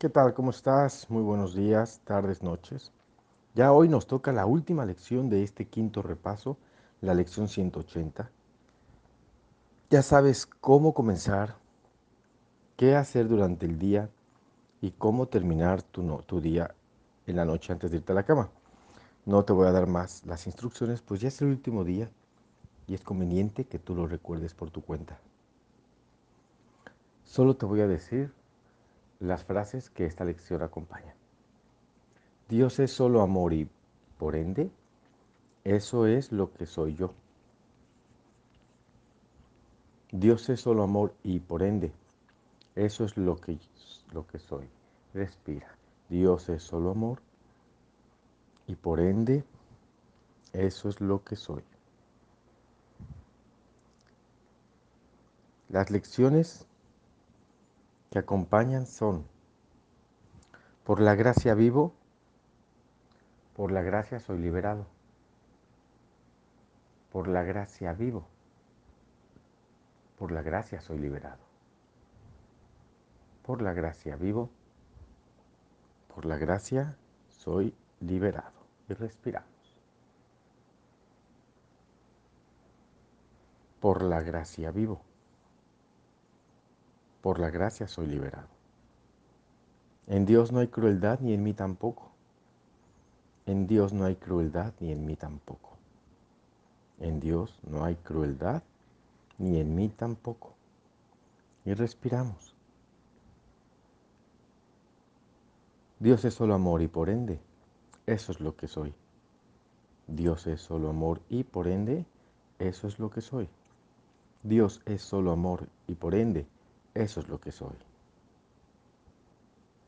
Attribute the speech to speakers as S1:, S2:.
S1: ¿Qué tal? ¿Cómo estás? Muy buenos días, tardes, noches. Ya hoy nos toca la última lección de este quinto repaso, la lección 180. Ya sabes cómo comenzar, qué hacer durante el día y cómo terminar tu, no, tu día en la noche antes de irte a la cama. No te voy a dar más las instrucciones, pues ya es el último día y es conveniente que tú lo recuerdes por tu cuenta. Solo te voy a decir las frases que esta lección acompaña. Dios es solo amor y, por ende, eso es lo que soy yo. Dios es solo amor y, por ende, eso es lo que, lo que soy. Respira. Dios es solo amor y, por ende, eso es lo que soy. Las lecciones que acompañan son, por la gracia vivo, por la gracia soy liberado, por la gracia vivo, por la gracia soy liberado, por la gracia vivo, por la gracia soy liberado. Y respiramos. Por la gracia vivo por la gracia soy liberado. En Dios no hay crueldad ni en mí tampoco. En Dios no hay crueldad ni en mí tampoco. En Dios no hay crueldad ni en mí tampoco. Y respiramos. Dios es solo amor y por ende, eso es lo que soy. Dios es solo amor y por ende, eso es lo que soy. Dios es solo amor y por ende, eso es lo que soy.